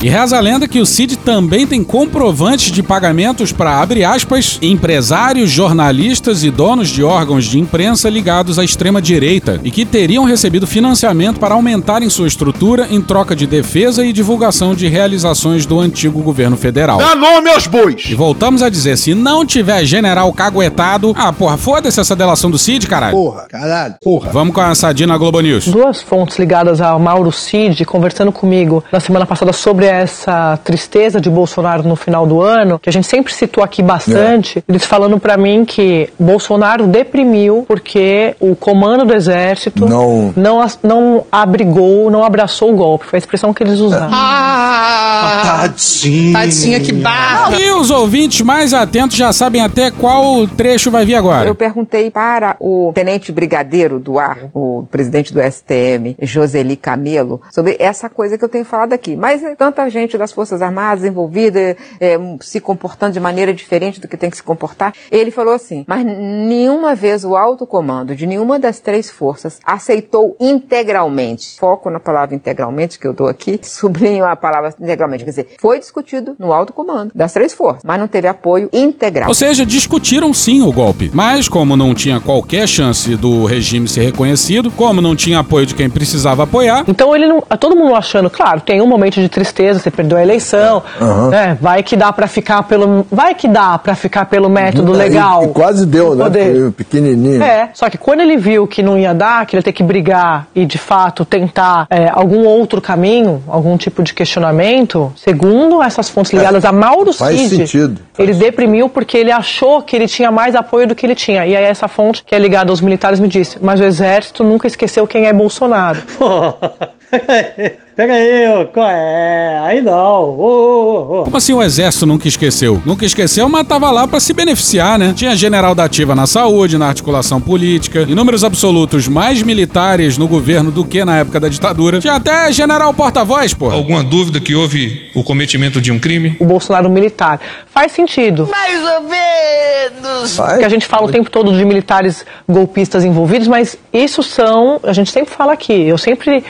E reza a lenda que o Cid também tem comprovantes de pagamentos para, abre aspas, empresários, jornalistas e donos de órgãos de imprensa ligados à extrema-direita e que teriam recebido financiamento para aumentarem sua estrutura em troca de defesa e divulgação de realizações do antigo governo federal. Dá nome aos bois! E voltamos a dizer, se não tiver general caguetado, ah, porra, foda-se essa delação do Cid, caralho. Porra, caralho, porra. Vamos com a Sadina Globo News. Duas fontes ligadas ao Mauro Cid conversando comigo na semana passada sobre essa tristeza de Bolsonaro no final do ano, que a gente sempre citou aqui bastante, é. eles falando para mim que Bolsonaro deprimiu porque o comando do exército não, não, não abrigou, não abraçou o golpe. Foi a expressão que eles usaram. Ah, tadinha. Tadinha que barra. E os ouvintes mais atentos já sabem até qual trecho vai vir agora. Eu perguntei para o tenente brigadeiro do ar, o presidente do STM, Joseli Camelo, sobre essa coisa que eu tenho falado aqui. Mas tanta tanta gente das Forças Armadas envolvida, é, se comportando de maneira diferente do que tem que se comportar. Ele falou assim, mas nenhuma vez o alto comando de nenhuma das três forças aceitou integralmente, foco na palavra integralmente que eu dou aqui, sublinho a palavra integralmente, quer dizer, foi discutido no alto comando das três forças, mas não teve apoio integral. Ou seja, discutiram sim o golpe, mas como não tinha qualquer chance do regime ser reconhecido, como não tinha apoio de quem precisava apoiar. Então ele não. Todo mundo achando, claro, tem um momento de tristeza, você perdeu a eleição, Uhum. né? Vai que dá pra ficar pelo. Vai que dá pra ficar pelo método E- legal. e quase deu, né? Poder. Foi pequenininho. É, só que quando ele viu que não ia dar, que ele ia ter que brigar e de fato tentar é, algum outro caminho, algum tipo de questionamento, segundo essas fontes ligadas a Mauro É, faz Cid, sentido. ele deprimiu porque ele achou que ele tinha mais apoio do que ele tinha. E aí essa fonte, que é ligada aos militares, me disse, mas o exército nunca esqueceu quem é Bolsonaro. Pega aí, ô, qual é? Aí não. Ô, ô, ô. Como assim o exército nunca esqueceu? Nunca esqueceu, mas tava lá pra se beneficiar, né? Tinha general da ativa na saúde, na articulação política, em números absolutos mais militares no governo do que na época da ditadura. Tinha até general porta-voz, pô. Alguma dúvida que houve o cometimento de um crime? O Bolsonaro militar. Faz sentido. Mais ou menos. Porque a gente fala o tempo todo de militares golpistas envolvidos, mas isso são, a gente sempre fala aqui, eu sempre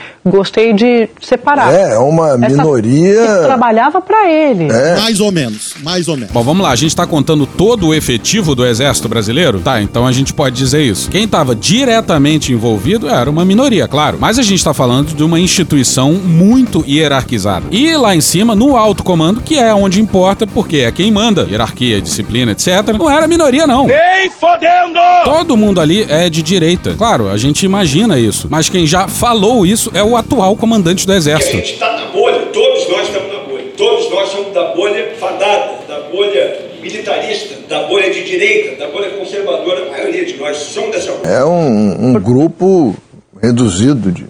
gostei de separar. É, é uma Essa- minoria. que trabalhava pra ele. É. Mais ou menos, mais ou menos. Bom, vamos lá, a gente tá contando todo o efetivo do exército brasileiro? Tá, então a gente pode dizer isso. Quem tava diretamente envolvido era uma minoria, claro. Mas a gente tá falando de uma instituição muito hierarquizada. E lá em cima, no alto comando, que é onde importa, porque é quem manda, hierarquia, disciplina, etc. Não era minoria, não. Nem fodendo! Todo mundo ali é de direita. Claro, a gente imagina isso. Mas quem já falou isso é o atual comandante do A exército. gente está na bolha, todos nós estamos na bolha. Todos nós somos da bolha fadada, da bolha militarista, da bolha de direita, da bolha conservadora. A maioria de nós somos dessa bolha. É um, um grupo reduzido de.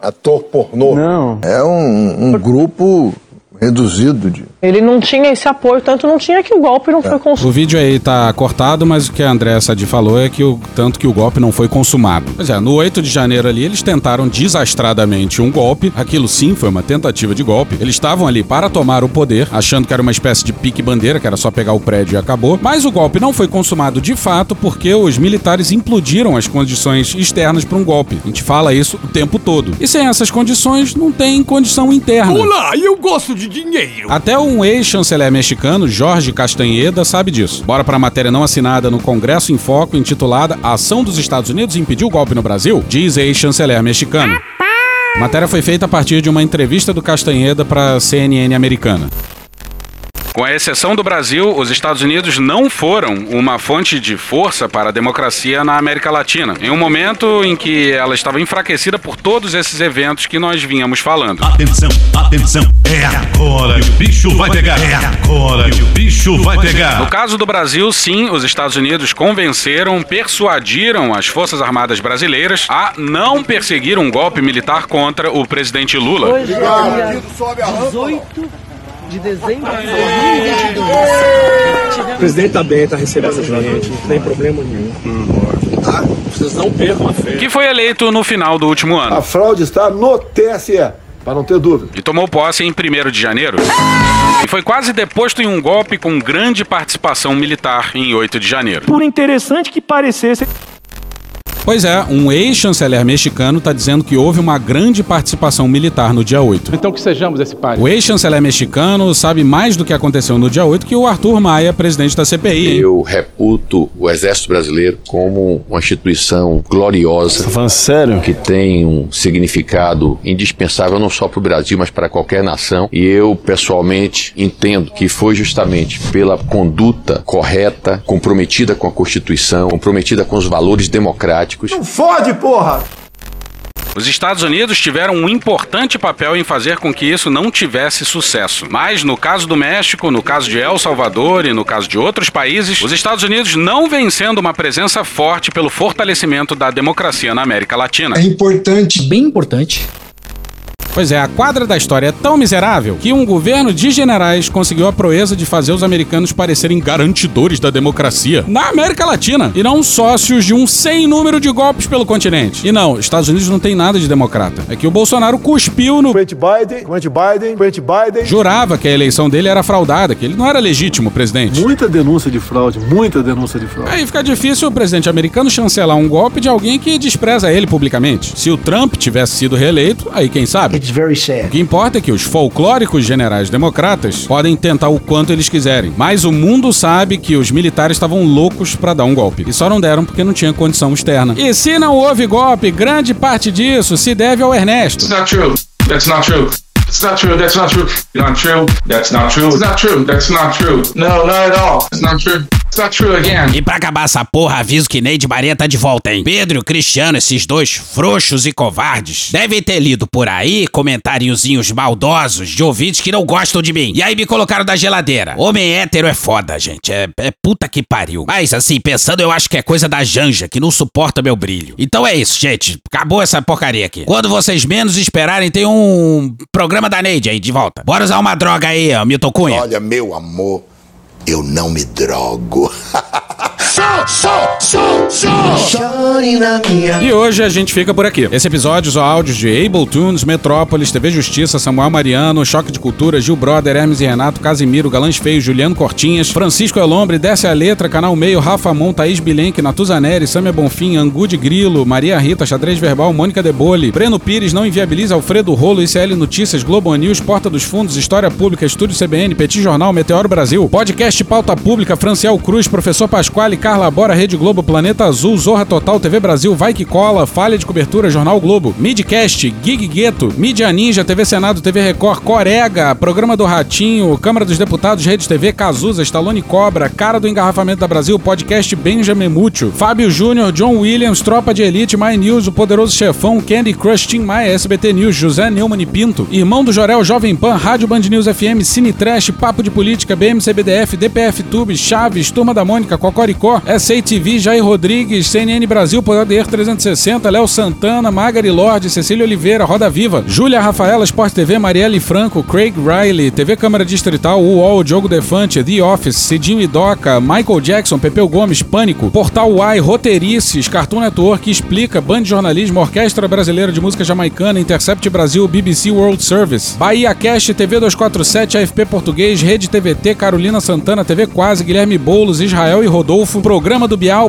Ator pornô. Não. É um, um grupo reduzido de. Ele não tinha esse apoio, tanto não tinha que o golpe não foi consumado. O vídeo aí tá cortado, mas o que a André Sadi falou é que o tanto que o golpe não foi consumado. Pois é, no 8 de janeiro ali eles tentaram desastradamente um golpe. Aquilo sim foi uma tentativa de golpe. Eles estavam ali para tomar o poder, achando que era uma espécie de pique bandeira, que era só pegar o prédio e acabou. Mas o golpe não foi consumado de fato porque os militares implodiram as condições externas para um golpe. A gente fala isso o tempo todo. E sem essas condições não tem condição interna. Olá, eu gosto de dinheiro. Até um ex-chanceler mexicano, Jorge Castanheda, sabe disso. Bora pra matéria não assinada no Congresso em Foco, intitulada A Ação dos Estados Unidos impediu o golpe no Brasil? Diz ex-chanceler mexicano. A matéria foi feita a partir de uma entrevista do Castanheda pra CNN americana. Com a exceção do Brasil, os Estados Unidos não foram uma fonte de força para a democracia na América Latina, em um momento em que ela estava enfraquecida por todos esses eventos que nós vínhamos falando. Atenção, atenção, é agora que o bicho vai pegar. É agora que o bicho vai pegar. No caso do Brasil, sim, os Estados Unidos convenceram, persuadiram as Forças Armadas brasileiras a não perseguir um golpe militar contra o presidente Lula. Hoje, é dia 18 de dezembro de 2022. O presidente tá bem, tá recebendo a gente, não tem problema nenhum. Tá? Vocês não percam a fé. Que foi eleito no final do último ano. A fraude está no TSE, para não ter dúvida. e tomou posse em 1 de janeiro. E foi quase deposto em um golpe com grande participação militar em 8 de janeiro. Por interessante que parecesse. Pois é, um ex-chanceler mexicano está dizendo que houve uma grande participação militar no dia 8. Então que sejamos esse pai. O ex-chanceler mexicano sabe mais do que aconteceu no dia 8 que o Arthur Maia, presidente da CPI. Eu reputo o Exército Brasileiro como uma instituição gloriosa. falando sério? Que tem um significado indispensável não só para o Brasil, mas para qualquer nação. E eu, pessoalmente, entendo que foi justamente pela conduta correta, comprometida com a Constituição, comprometida com os valores democráticos. Não fode, porra! Os Estados Unidos tiveram um importante papel em fazer com que isso não tivesse sucesso. Mas no caso do México, no caso de El Salvador e no caso de outros países, os Estados Unidos não vêm sendo uma presença forte pelo fortalecimento da democracia na América Latina. É importante. Bem importante. Pois é, a quadra da história é tão miserável que um governo de generais conseguiu a proeza de fazer os americanos parecerem garantidores da democracia na América Latina e não sócios de um sem número de golpes pelo continente. E não, Estados Unidos não tem nada de democrata. É que o Bolsonaro cuspiu no. Presidente Biden, presidente Biden, presidente Biden. Jurava que a eleição dele era fraudada, que ele não era legítimo presidente. Muita denúncia de fraude, muita denúncia de fraude. Aí fica difícil o presidente americano chancelar um golpe de alguém que despreza ele publicamente. Se o Trump tivesse sido reeleito, aí quem sabe? It's very sad. O que importa é que os folclóricos generais democratas podem tentar o quanto eles quiserem, mas o mundo sabe que os militares estavam loucos pra dar um golpe. E só não deram porque não tinha condição externa. E se não houve golpe, grande parte disso se deve ao Ernesto. That's not true. That's not true. That's not true. That's not true. Not true. That's not true. It's not true. That's not true. No, not at all. It's not true. E pra acabar essa porra, aviso que Neide Maria tá de volta, hein? Pedro e o Cristiano, esses dois frouxos e covardes, devem ter lido por aí comentáriozinhos maldosos de ouvintes que não gostam de mim. E aí me colocaram da geladeira. Homem hétero é foda, gente. É, é puta que pariu. Mas assim, pensando, eu acho que é coisa da Janja, que não suporta meu brilho. Então é isso, gente. Acabou essa porcaria aqui. Quando vocês menos esperarem, tem um programa da Neide aí de volta. Bora usar uma droga aí, ó, Milton Cunha. Olha, meu amor, eu não me drogo. E hoje a gente fica por aqui. Esse episódio usou áudios de Able Tunes, Metrópolis, TV Justiça, Samuel Mariano, Choque de Cultura, Gil Brother, Hermes e Renato, Casimiro, Galãs Feios, Juliano Cortinhas, Francisco Elombre, Desce a Letra, Canal Meio, Rafa Mon, Thaís Bilenque, Natuzaneri, Samia Bonfim, Angu de Grilo, Maria Rita, Xadrez Verbal, Mônica Debole, Breno Pires, Não Inviabiliza, Alfredo Rolo, ICL Notícias, Globo News, Porta dos Fundos, História Pública, Estúdio CBN, Petit Jornal, Meteoro Brasil, Podcast Pauta Pública, Franciel Cruz, Professor Pasquale, Carla Bora, Rede Globo, Planeta Azul, Zorra Total, TV Brasil, Vai Que Cola, Falha de Cobertura, Jornal Globo, Midcast, Gig Gueto, Mídia Ninja, TV Senado, TV Record, Corega, Programa do Ratinho, Câmara dos Deputados, Rede TV, Cazuza, Stallone Cobra, Cara do Engarrafamento da Brasil, Podcast Benjamin Múcio, Fábio Júnior, John Williams, Tropa de Elite, My News, O Poderoso Chefão, Candy Crush, Tim Maia, SBT News, José Neumann e Pinto, Irmão do Jorel, Jovem Pan, Rádio Band News FM, Cine Trash, Papo de Política, BMCBDF, DPF Tube, Chaves, Turma da Mônica, Cocoricó, SATV, Jair Rodrigues, CNN Brasil, Poder 360, Léo Santana, Magari Lorde, Cecília Oliveira, Roda Viva, Júlia Rafaela, Sport TV, Marielle Franco, Craig Riley, TV Câmara Distrital, UOL, Diogo Defante, The Office, Cidinho e Doca, Michael Jackson, Pepeu Gomes, Pânico, Portal Y, Roteirices, Cartoon Network, Explica, Band Jornalismo, Orquestra Brasileira de Música Jamaicana, Intercept Brasil, BBC World Service, Bahia Cash, TV 247, AFP Português, Rede TVT, Carolina Santana, TV Quase, Guilherme Boulos, Israel e Rodolfo, Programa do Bial,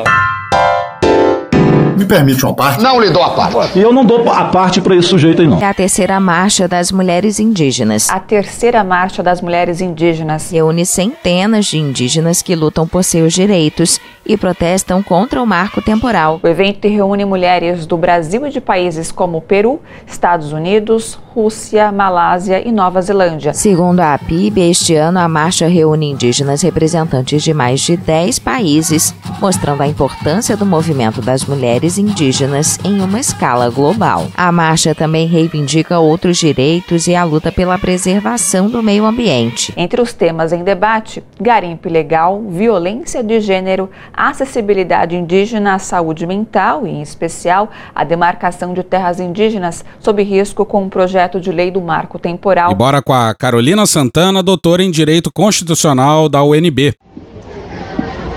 Me permite uma parte? Não lhe dou a parte. E eu não dou a parte pra esse sujeito aí, não. É a terceira marcha das mulheres indígenas. A terceira marcha das mulheres indígenas. Reúne centenas de indígenas que lutam por seus direitos e protestam contra o marco temporal. O evento reúne mulheres do Brasil e de países como Peru, Estados Unidos, Rússia, Malásia e Nova Zelândia. Segundo a PIB, este ano a marcha reúne indígenas representantes de mais de 10 países, mostrando a importância do movimento das mulheres indígenas em uma escala global. A marcha também reivindica outros direitos e a luta pela preservação do meio ambiente. Entre os temas em debate, garimpo ilegal, violência de gênero, acessibilidade indígena à saúde mental e, em especial, a demarcação de terras indígenas sob risco com o projeto de lei do marco temporal. E bora com a Carolina Santana, doutora em Direito Constitucional da UNB.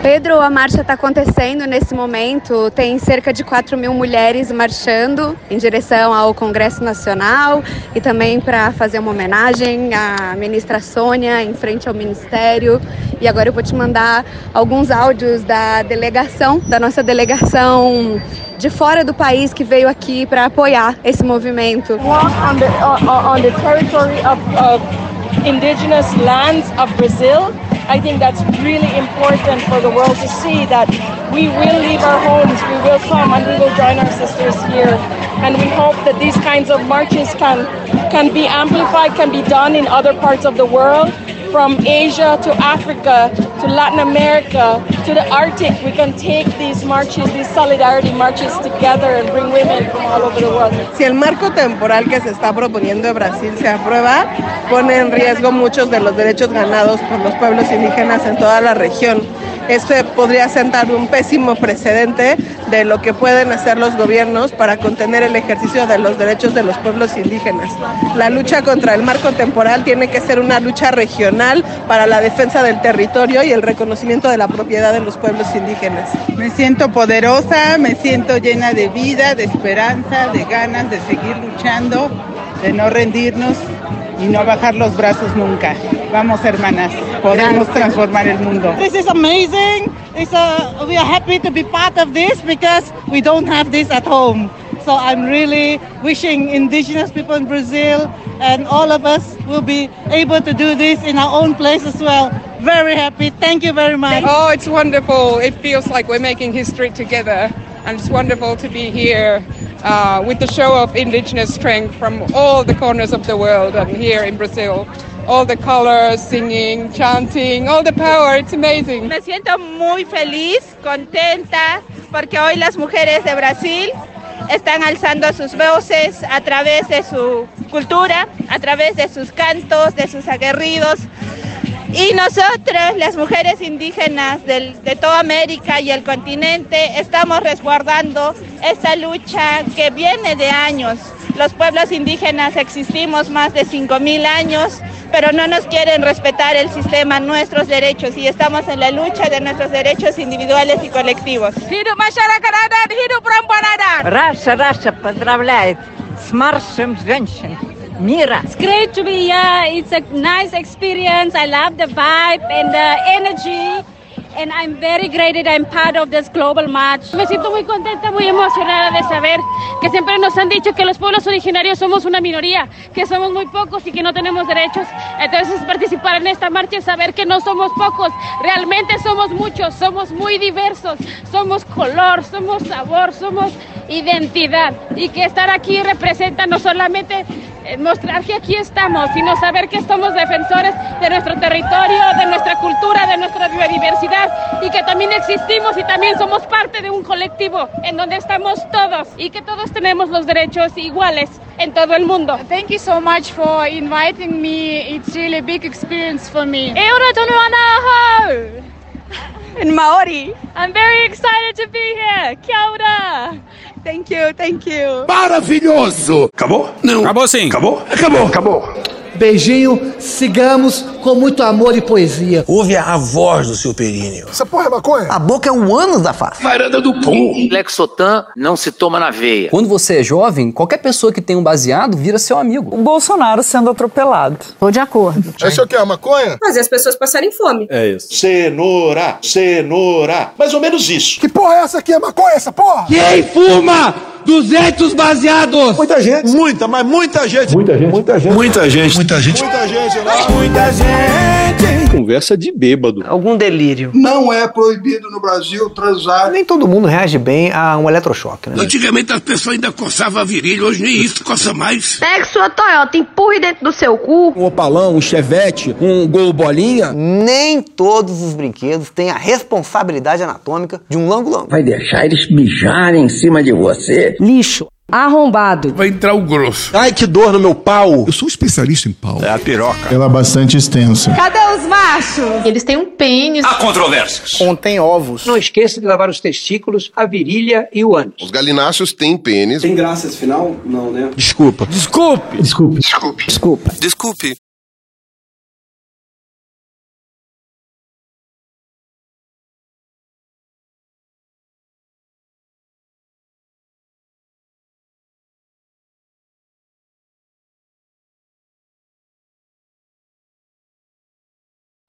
Pedro, a marcha está acontecendo nesse momento. Tem cerca de 4 mil mulheres marchando em direção ao Congresso Nacional e também para fazer uma homenagem à ministra Sônia em frente ao Ministério. E agora eu vou te mandar alguns áudios da delegação, da nossa delegação de fora do país que veio aqui para apoiar esse movimento. On the, on the territory of, of indigenous lands of Brazil. I think that's really important for the world to see that we will leave our homes, we will come and we will join our sisters here. And we hope that these kinds of marches can, can be amplified, can be done in other parts of the world. From Asia to Africa to Latin America to the Arctic, we can take these marches, these solidarity marches together and bring women from all over the world. Si el marco temporal que se está proponiendo en Brasil se aprueba, pone en riesgo muchos de los derechos ganados por los pueblos indígenas en toda la región. Esto podría sentar un pésimo precedente de lo que pueden hacer los gobiernos para contener el ejercicio de los derechos de los pueblos indígenas. La lucha contra el marco temporal tiene que ser una lucha regional para la defensa del territorio y el reconocimiento de la propiedad de los pueblos indígenas. Me siento poderosa, me siento llena de vida, de esperanza, de ganas de seguir luchando, de no rendirnos y no bajar los brazos nunca. Vamos, hermanas, podemos transformar el mundo. This is amazing. It's a, we are happy to be part of this because we don't have this at home. So I'm really wishing indigenous people in Brazil and all of us will be able to do this in our own place as well. Very happy. Thank you very much. Oh, it's wonderful. It feels like we're making history together. And it's wonderful to be here uh, with the show of indigenous strength from all the corners of the world and here in Brazil. All the colors, singing, chanting, all the power. It's amazing. Me siento muy feliz, contenta, porque hoy las mujeres de Brasil están alzando sus voces a través de su cultura, a través de sus cantos, de sus aguerridos. Y nosotros, las mujeres indígenas del- de toda América y el continente, estamos resguardando esta lucha que viene de años. Los pueblos indígenas existimos más de 5.000 años, pero no nos quieren respetar el sistema, nuestros derechos, y estamos en la lucha de nuestros derechos individuales y colectivos. Hidup masyarakat adat, hidup perempuan adat. Раша, Раша поздравляет с маршем женщин Mira. It's great to be here. It's a nice experience. I love the vibe and the energy. And I'm very grateful I'm part of this global march. Me siento muy contenta, muy emocionada de saber que siempre nos han dicho que los pueblos originarios somos una minoría, que somos muy pocos y que no tenemos derechos. Entonces participar en esta marcha es saber que no somos pocos, realmente somos muchos, somos muy diversos, somos color, somos sabor, somos identidad y que estar aquí representa no solamente mostrar que aquí estamos, sino saber que somos defensores de nuestro territorio, de nuestra cultura, de nuestra biodiversidad y que también existimos y también somos parte de un colectivo en donde estamos todos y que todos tenemos los derechos iguales en todo el mundo. Thank you so much for inviting me. It's really a big experience for me. In Maori. I'm very excited to be here. Kia ora. Thank you, thank you. Maravilhoso! Acabou? Não. Acabou sim. Acabou? Acabou. Acabou. Beijinho, sigamos com muito amor e poesia. Ouve a voz do seu períneo. Essa porra é maconha? A boca é um ânus da face. Varanda do pum. Lexotan não se toma na veia. Quando você é jovem, qualquer pessoa que tem um baseado vira seu amigo. O Bolsonaro sendo atropelado. Tô de acordo. Esse é o que? A maconha? Fazer as pessoas passarem fome. É isso. Cenoura, cenoura. Mais ou menos isso. Que porra é essa aqui? É maconha essa porra? Quem fuma 200 baseados? Muita gente. Muita, mas muita gente. Muita gente. Muita gente. Muita gente. Muita gente. Muita gente lá. Muita gente. Conversa de bêbado. Algum delírio. Não é proibido no Brasil transar. Nem todo mundo reage bem a um eletrochoque, né? Antigamente as pessoas ainda coçavam a virilha, hoje nem isso coça mais. Pegue sua Toyota, empurre dentro do seu cu. Um opalão, um chevette, um gol bolinha. Nem todos os brinquedos têm a responsabilidade anatômica de um lango-lango. Vai deixar eles mijarem em cima de você? Lixo. Arrombado. Vai entrar o grosso. Ai, que dor no meu pau. Eu sou um especialista em pau. É a piroca. Ela é bastante extensa. Cadê os machos? Eles têm um pênis. Há controvérsias. Contém ovos. Não esqueça de lavar os testículos, a virilha e o ânus. Os galináceos têm pênis. Tem graça esse final? Não, né? Desculpa. Desculpe. Desculpe. Desculpe. Desculpa. Desculpe.